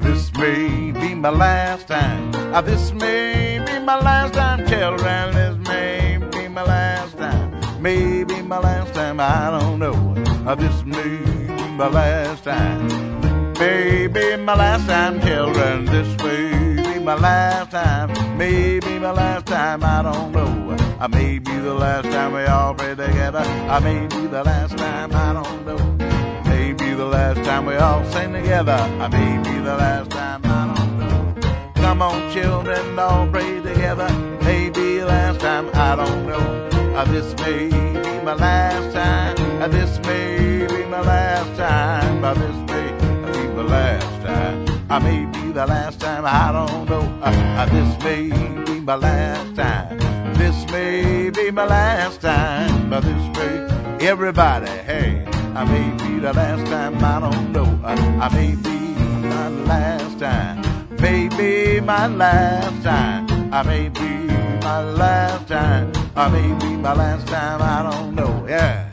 This may be my last time. This may be my last time, children. This may be my last time. Maybe my last time, I don't know. This may be my last time. Maybe my last time, children. This may be my last time. Maybe my last time, I don't know. I may be the last time we all pray together. I may be the last time, I don't know. The last time we all sing together. I may be the last time, I don't know. Come on, children, all pray together. Maybe the last time, I don't know. Uh, this may be my last time. Uh, this may be my last time. Uh, this may be my last time. I may be the last time. I don't know. This may be my last time. This may be my last time. But this may everybody. Hey, I may be the last time. I don't know. Uh, I may be my last time. Maybe my last time. I may be my last time. I may be my last time. I don't know. Yeah.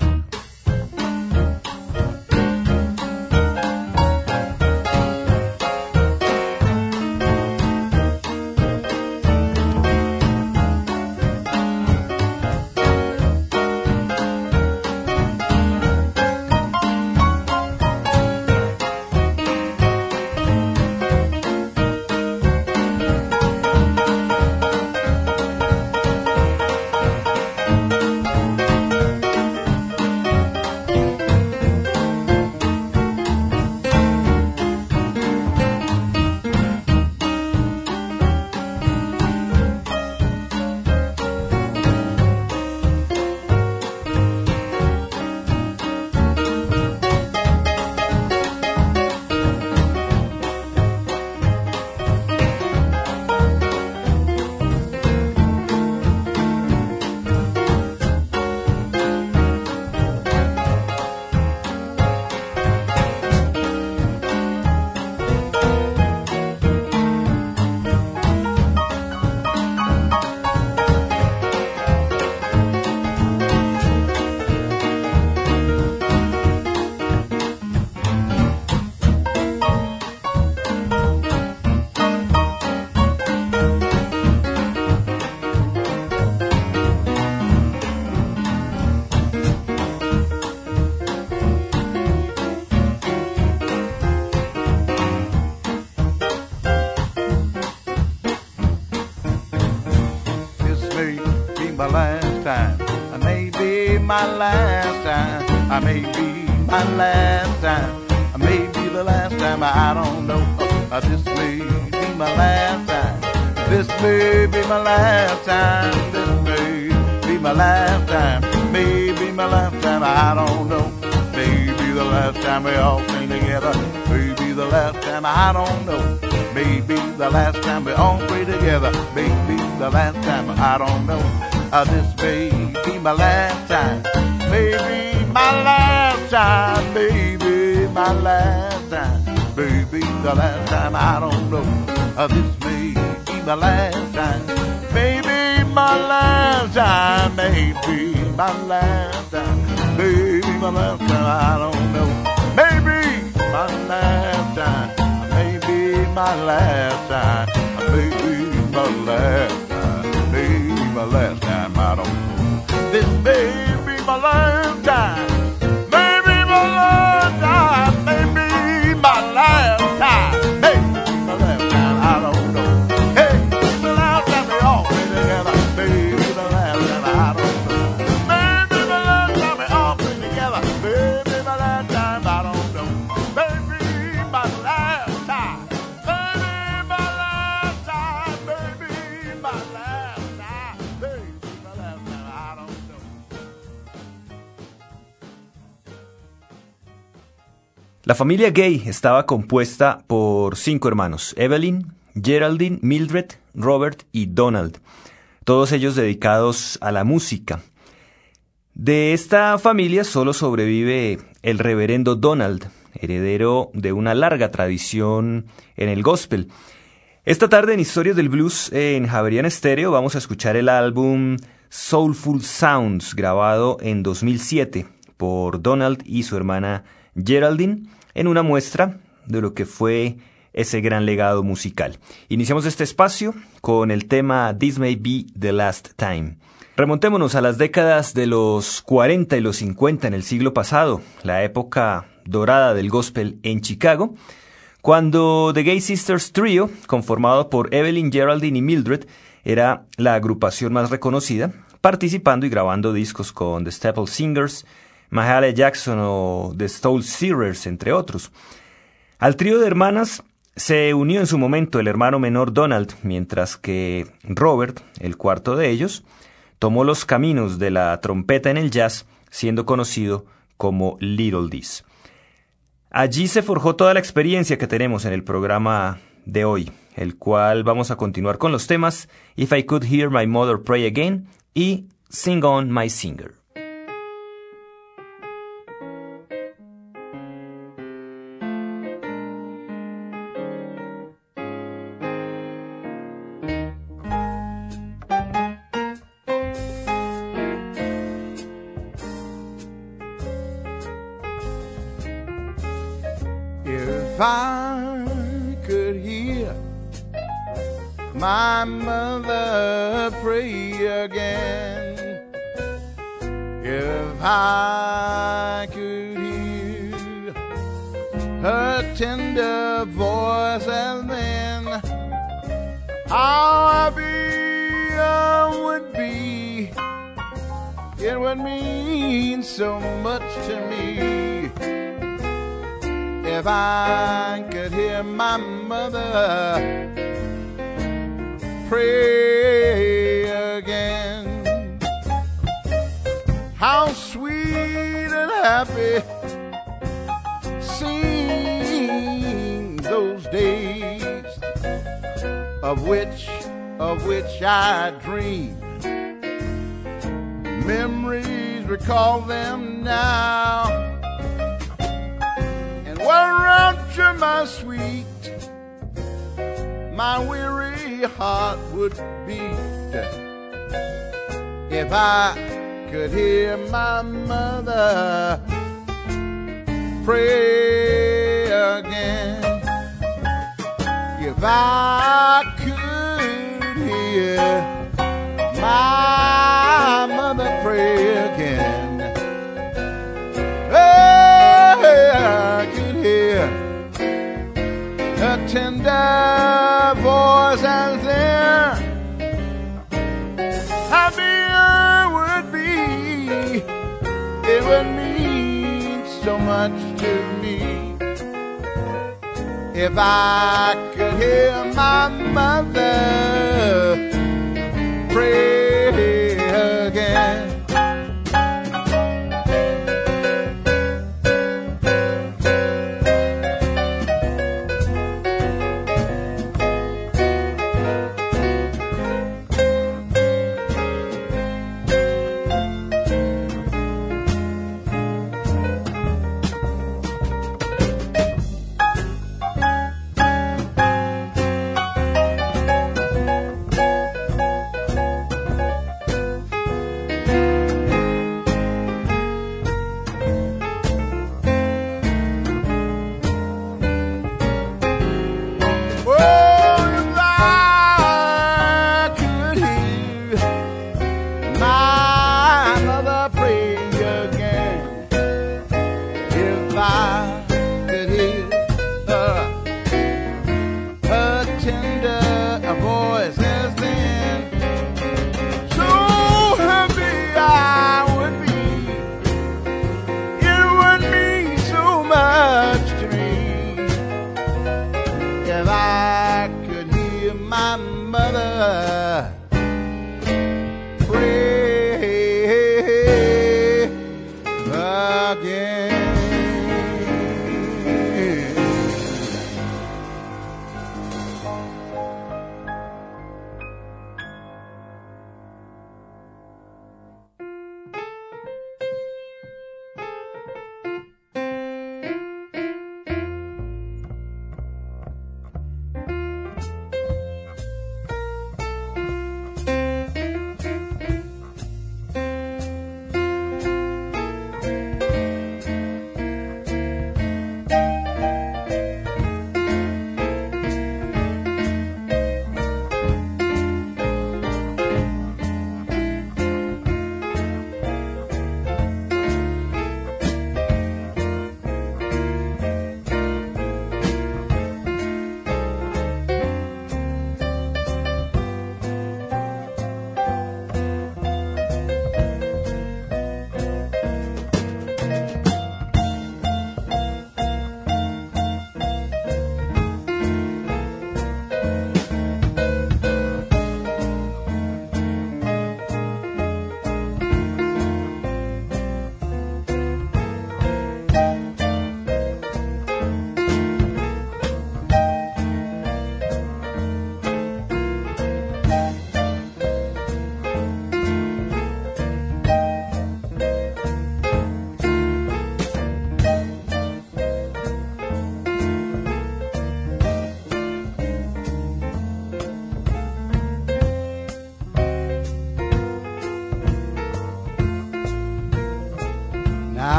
My last time. I may be my last time. I may be the last time. I don't know. Uh, this may be my last time. This may be my last time. This may be my last time. Maybe my last time. I don't know. Maybe the last time we all sing together. Maybe the last time. I don't know. Maybe the last time we all pray together. Maybe the last time. I don't know. Uh, this may be my last time. Maybe my last time. Maybe my last time. Maybe the last time. I don't know. Uh, this may be my last time. Maybe my last time. Maybe my last time. Maybe my last time. I don't know. Maybe my last time. Maybe my last time. Maybe my last time. Maybe my last time. I don't. This may be my last La familia Gay estaba compuesta por cinco hermanos, Evelyn, Geraldine, Mildred, Robert y Donald, todos ellos dedicados a la música. De esta familia solo sobrevive el reverendo Donald, heredero de una larga tradición en el gospel. Esta tarde en Historias del Blues en Javerian Stereo vamos a escuchar el álbum Soulful Sounds, grabado en 2007 por Donald y su hermana Geraldine, en una muestra de lo que fue ese gran legado musical. Iniciamos este espacio con el tema This May Be the Last Time. Remontémonos a las décadas de los 40 y los 50 en el siglo pasado, la época dorada del gospel en Chicago, cuando The Gay Sisters Trio, conformado por Evelyn, Geraldine y Mildred, era la agrupación más reconocida, participando y grabando discos con The Staple Singers, Mahalia Jackson o The Stole Searers, entre otros. Al trío de hermanas se unió en su momento el hermano menor Donald, mientras que Robert, el cuarto de ellos, tomó los caminos de la trompeta en el jazz, siendo conocido como Little Diz. Allí se forjó toda la experiencia que tenemos en el programa de hoy, el cual vamos a continuar con los temas If I Could Hear My Mother Pray Again y Sing On My Singer. If I could hear my mother pray again, if I could hear her tender voice and then how happy I would be. It would mean so much to me if I could hear my mother pray again. How sweet and happy seem those days of which of which I dream. Memories recall them now rapture my sweet. My weary heart would beat if I could hear my mother pray again. If I could hear my mother pray again tender voice and then happy I would be. It would mean so much to me if I could hear my mother pray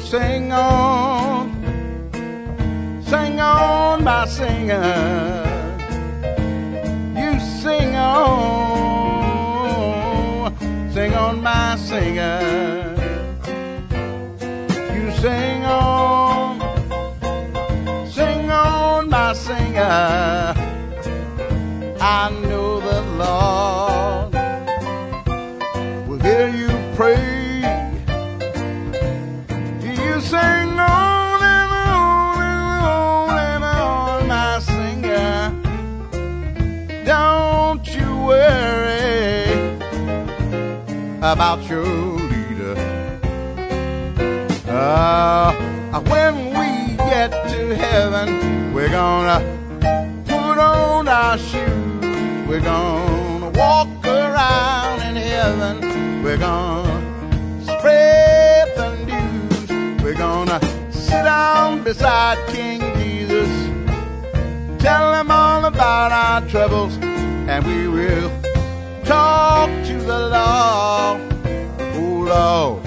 sing on, sing on my singer. You sing on. about your leader. Uh, when we get to heaven, we're gonna put on our shoes. We're gonna walk around in heaven. We're gonna spread the news. We're gonna sit down beside King Jesus. Tell him all about our troubles, and we will talk to the Lord low.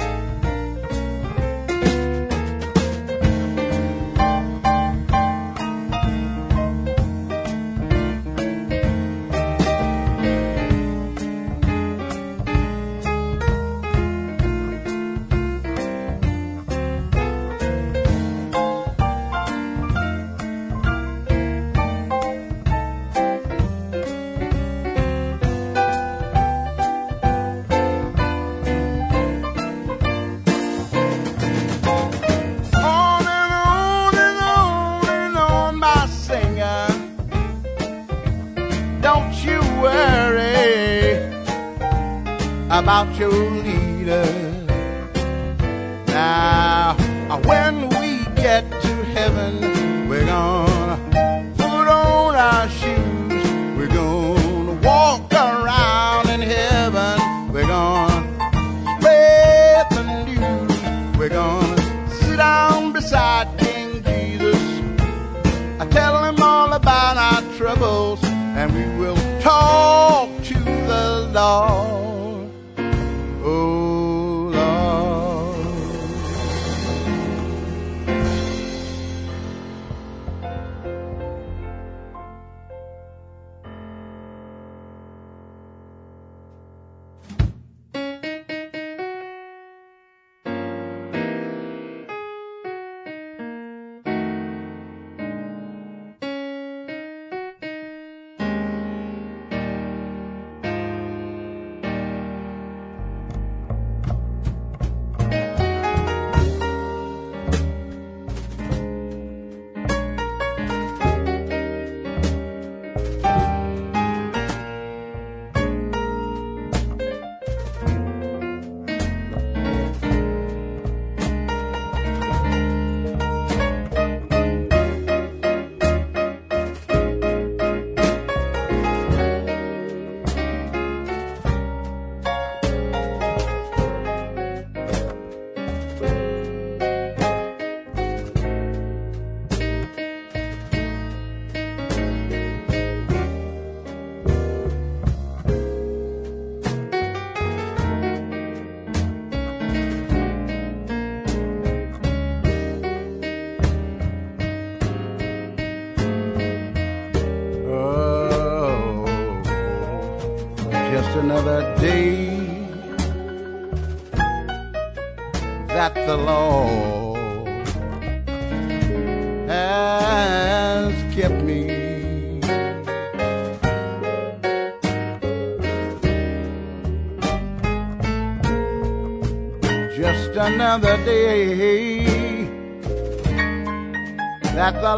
about you.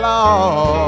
Oh.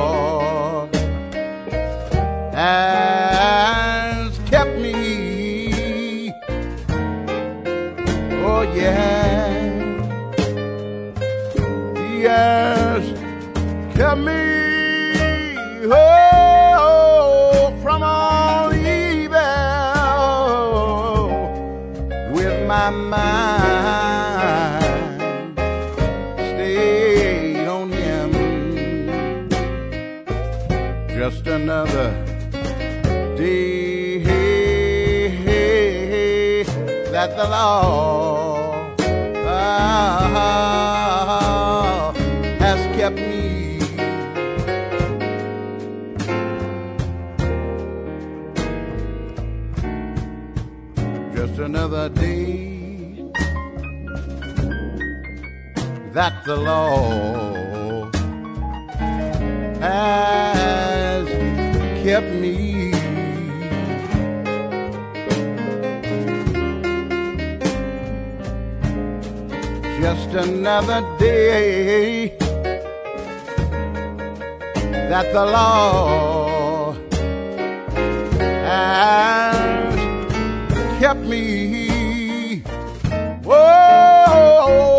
that the law oh, has kept me. Just another day that the law has kept me. Just another day that the law has kept me. Oh,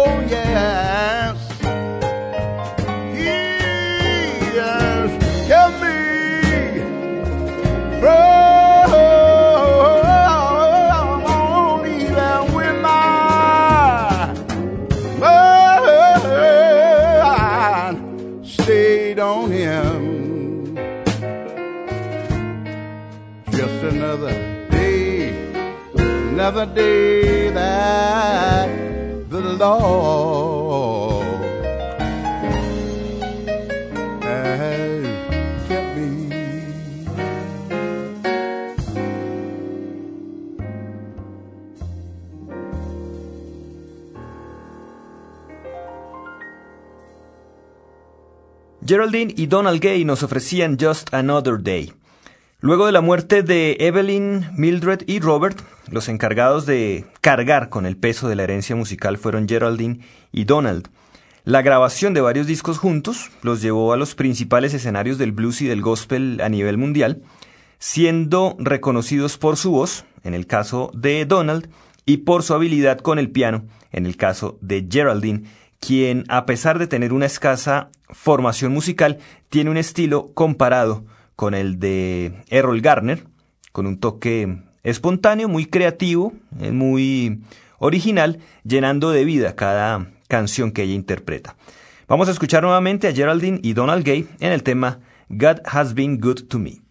Geraldine y Donald Gay nos ofrecían Just Another Day. Luego de la muerte de Evelyn, Mildred y Robert, los encargados de cargar con el peso de la herencia musical fueron Geraldine y Donald. La grabación de varios discos juntos los llevó a los principales escenarios del blues y del gospel a nivel mundial, siendo reconocidos por su voz, en el caso de Donald, y por su habilidad con el piano, en el caso de Geraldine, quien, a pesar de tener una escasa formación musical, tiene un estilo comparado con el de Errol Garner, con un toque espontáneo, muy creativo, eh, muy original, llenando de vida cada canción que ella interpreta. Vamos a escuchar nuevamente a Geraldine y Donald Gay en el tema God Has Been Good to Me.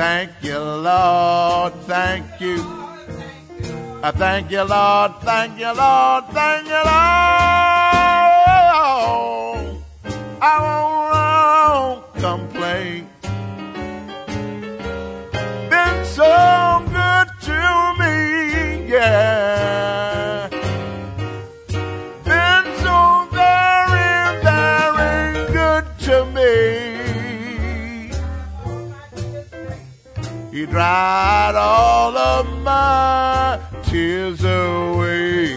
Thank you, Lord. Thank you, I thank you, Lord. Thank you, Lord. I dried all of my tears away.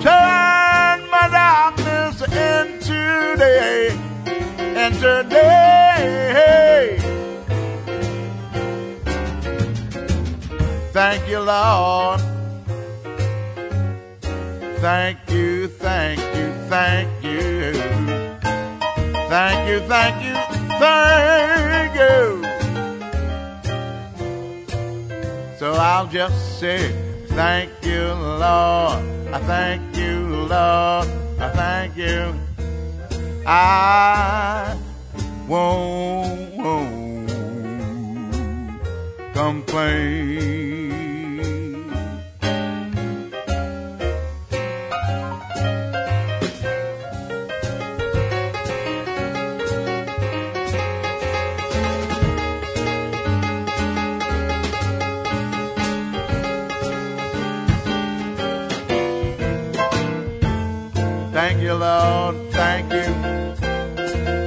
Turn my darkness into day, into day. Thank you, Lord. Thank you, thank you, thank you. Thank you, thank you, thank you. So I'll just say, Thank you, Lord. I thank you, Lord. I thank you. I won't, complain.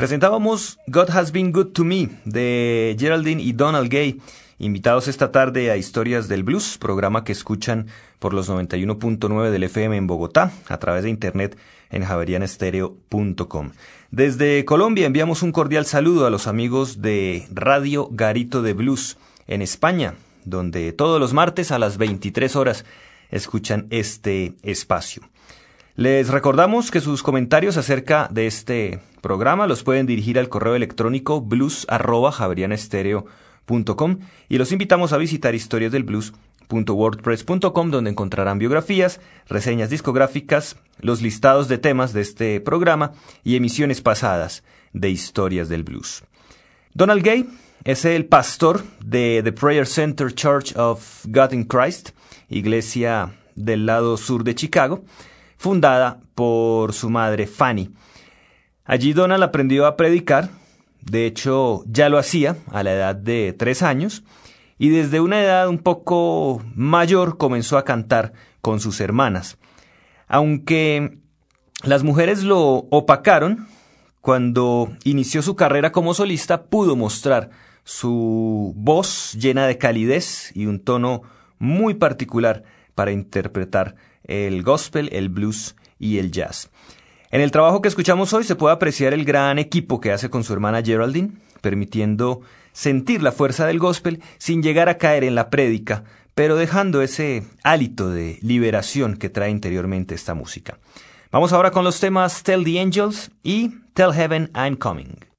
Presentábamos God Has Been Good to Me de Geraldine y Donald Gay, invitados esta tarde a Historias del Blues, programa que escuchan por los 91.9 del FM en Bogotá, a través de internet en javerianestereo.com. Desde Colombia enviamos un cordial saludo a los amigos de Radio Garito de Blues en España, donde todos los martes a las 23 horas escuchan este espacio. Les recordamos que sus comentarios acerca de este programa los pueden dirigir al correo electrónico blues@javerianestereo.com y los invitamos a visitar historiasdelblues.wordpress.com donde encontrarán biografías, reseñas discográficas, los listados de temas de este programa y emisiones pasadas de Historias del Blues. Donald Gay es el pastor de The Prayer Center Church of God in Christ, iglesia del lado sur de Chicago, fundada por su madre Fanny. Allí Donald aprendió a predicar, de hecho ya lo hacía a la edad de tres años, y desde una edad un poco mayor comenzó a cantar con sus hermanas. Aunque las mujeres lo opacaron, cuando inició su carrera como solista pudo mostrar su voz llena de calidez y un tono muy particular para interpretar el gospel, el blues y el jazz. En el trabajo que escuchamos hoy se puede apreciar el gran equipo que hace con su hermana Geraldine, permitiendo sentir la fuerza del gospel sin llegar a caer en la prédica, pero dejando ese hálito de liberación que trae interiormente esta música. Vamos ahora con los temas Tell the Angels y Tell Heaven I'm Coming.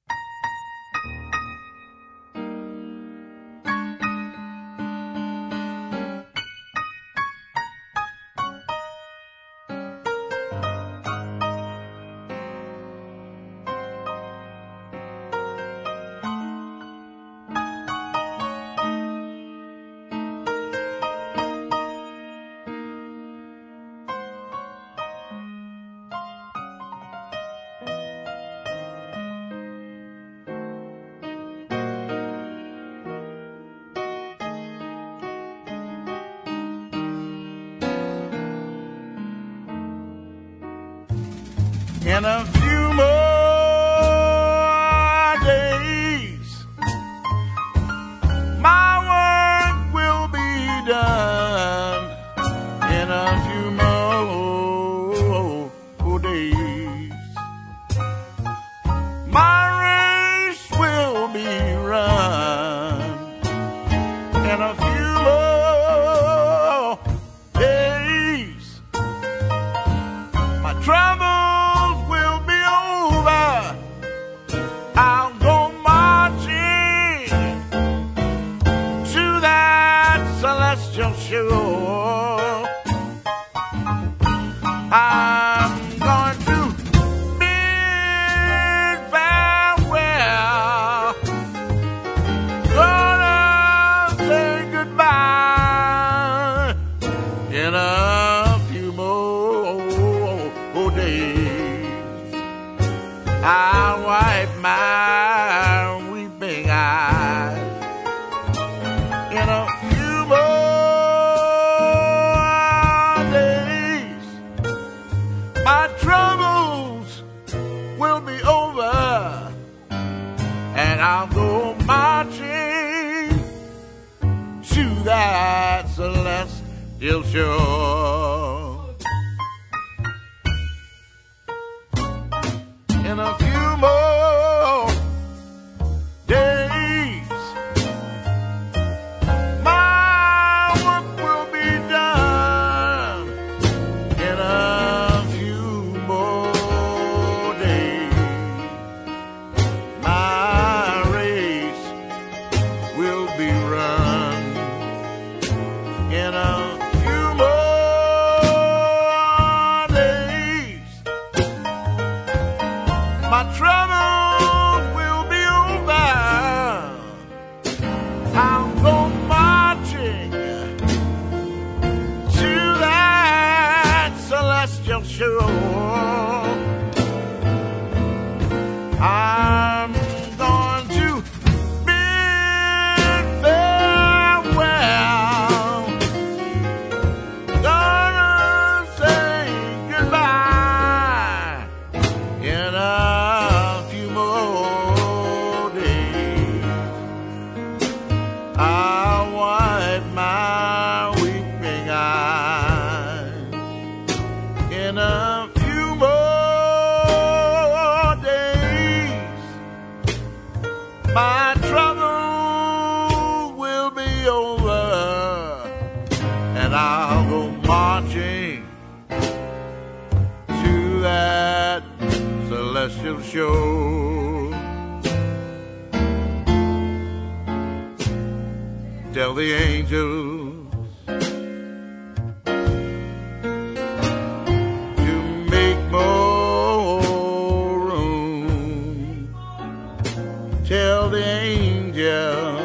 In my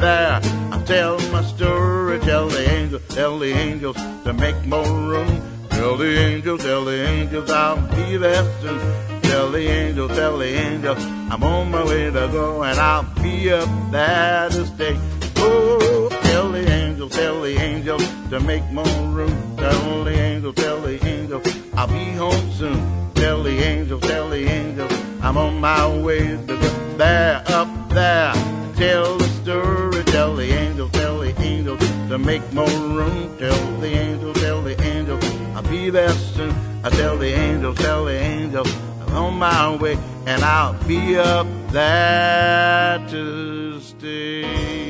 there. I'll tell my story, tell the angels, tell the angels to make more room. Tell the angels, tell the angels, I'll be there soon. Tell the angels, tell the angels, I'm on my way to go and I'll be up there to stay. Oh, tell the angels, tell the angels to make more room. Tell the angels, tell the angels, I'll be home soon. Tell the angels, tell the angels, I'm on my way to go there, up there. Tell the story, tell the angels, tell the angels to make more room. Tell the angels, tell the angels, I'll be there soon. I tell the angels, tell the angels, I'm on my way and I'll be up there to stay.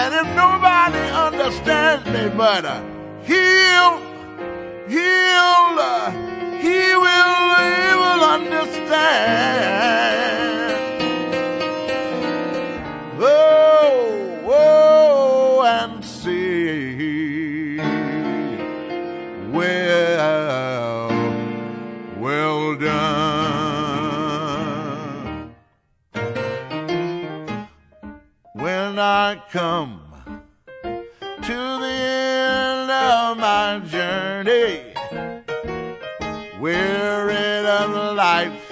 And if nobody understands me but he'll, he'll, uh, he will, he will understand. come to the end of my journey, weary of life,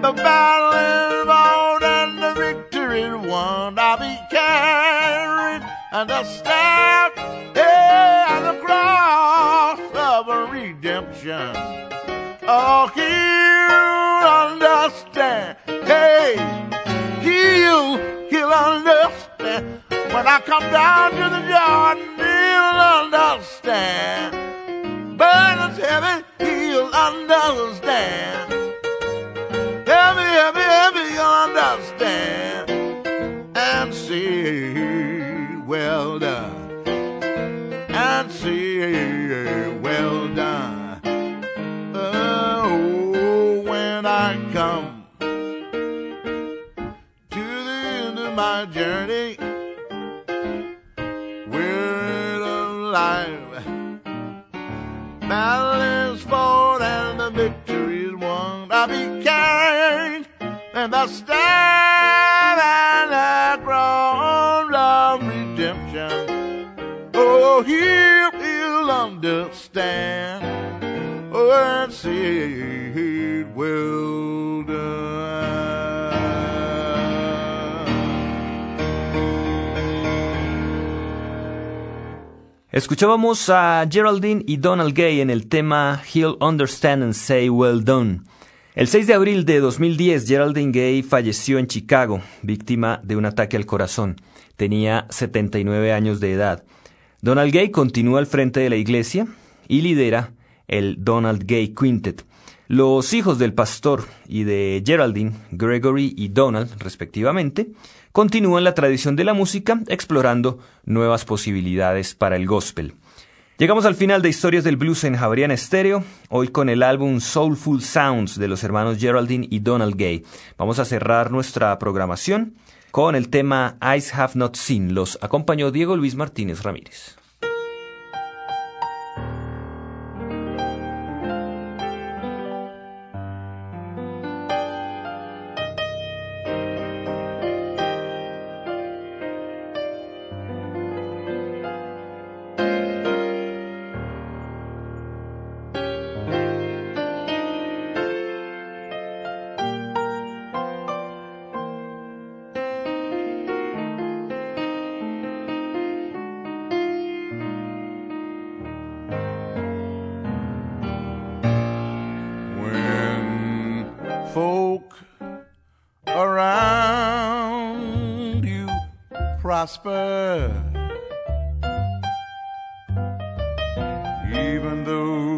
the battle won and the victory won. I'll be carried and the staff and the cross of redemption. Oh, you understand? Hey, you he'll understand. When I come down to the Jordan, he'll understand. Burdens heavy, he'll understand. Heavy, heavy, heavy, he'll understand. And see, well done. And see, journey, we're alive. Battle is fought and the victory is won. I'll be carried and the staff and the crown of redemption. Oh, he'll, he'll understand. Oh, and see, well Escuchábamos a Geraldine y Donald Gay en el tema He'll Understand and Say Well Done. El 6 de abril de 2010, Geraldine Gay falleció en Chicago, víctima de un ataque al corazón. Tenía 79 años de edad. Donald Gay continúa al frente de la iglesia y lidera el Donald Gay Quintet. Los hijos del pastor y de Geraldine, Gregory y Donald, respectivamente, continúan la tradición de la música explorando nuevas posibilidades para el gospel. Llegamos al final de Historias del Blues en Javerian Estéreo, hoy con el álbum Soulful Sounds de los hermanos Geraldine y Donald Gay. Vamos a cerrar nuestra programación con el tema Eyes Have Not Seen. Los acompañó Diego Luis Martínez Ramírez. Folk around you prosper, even though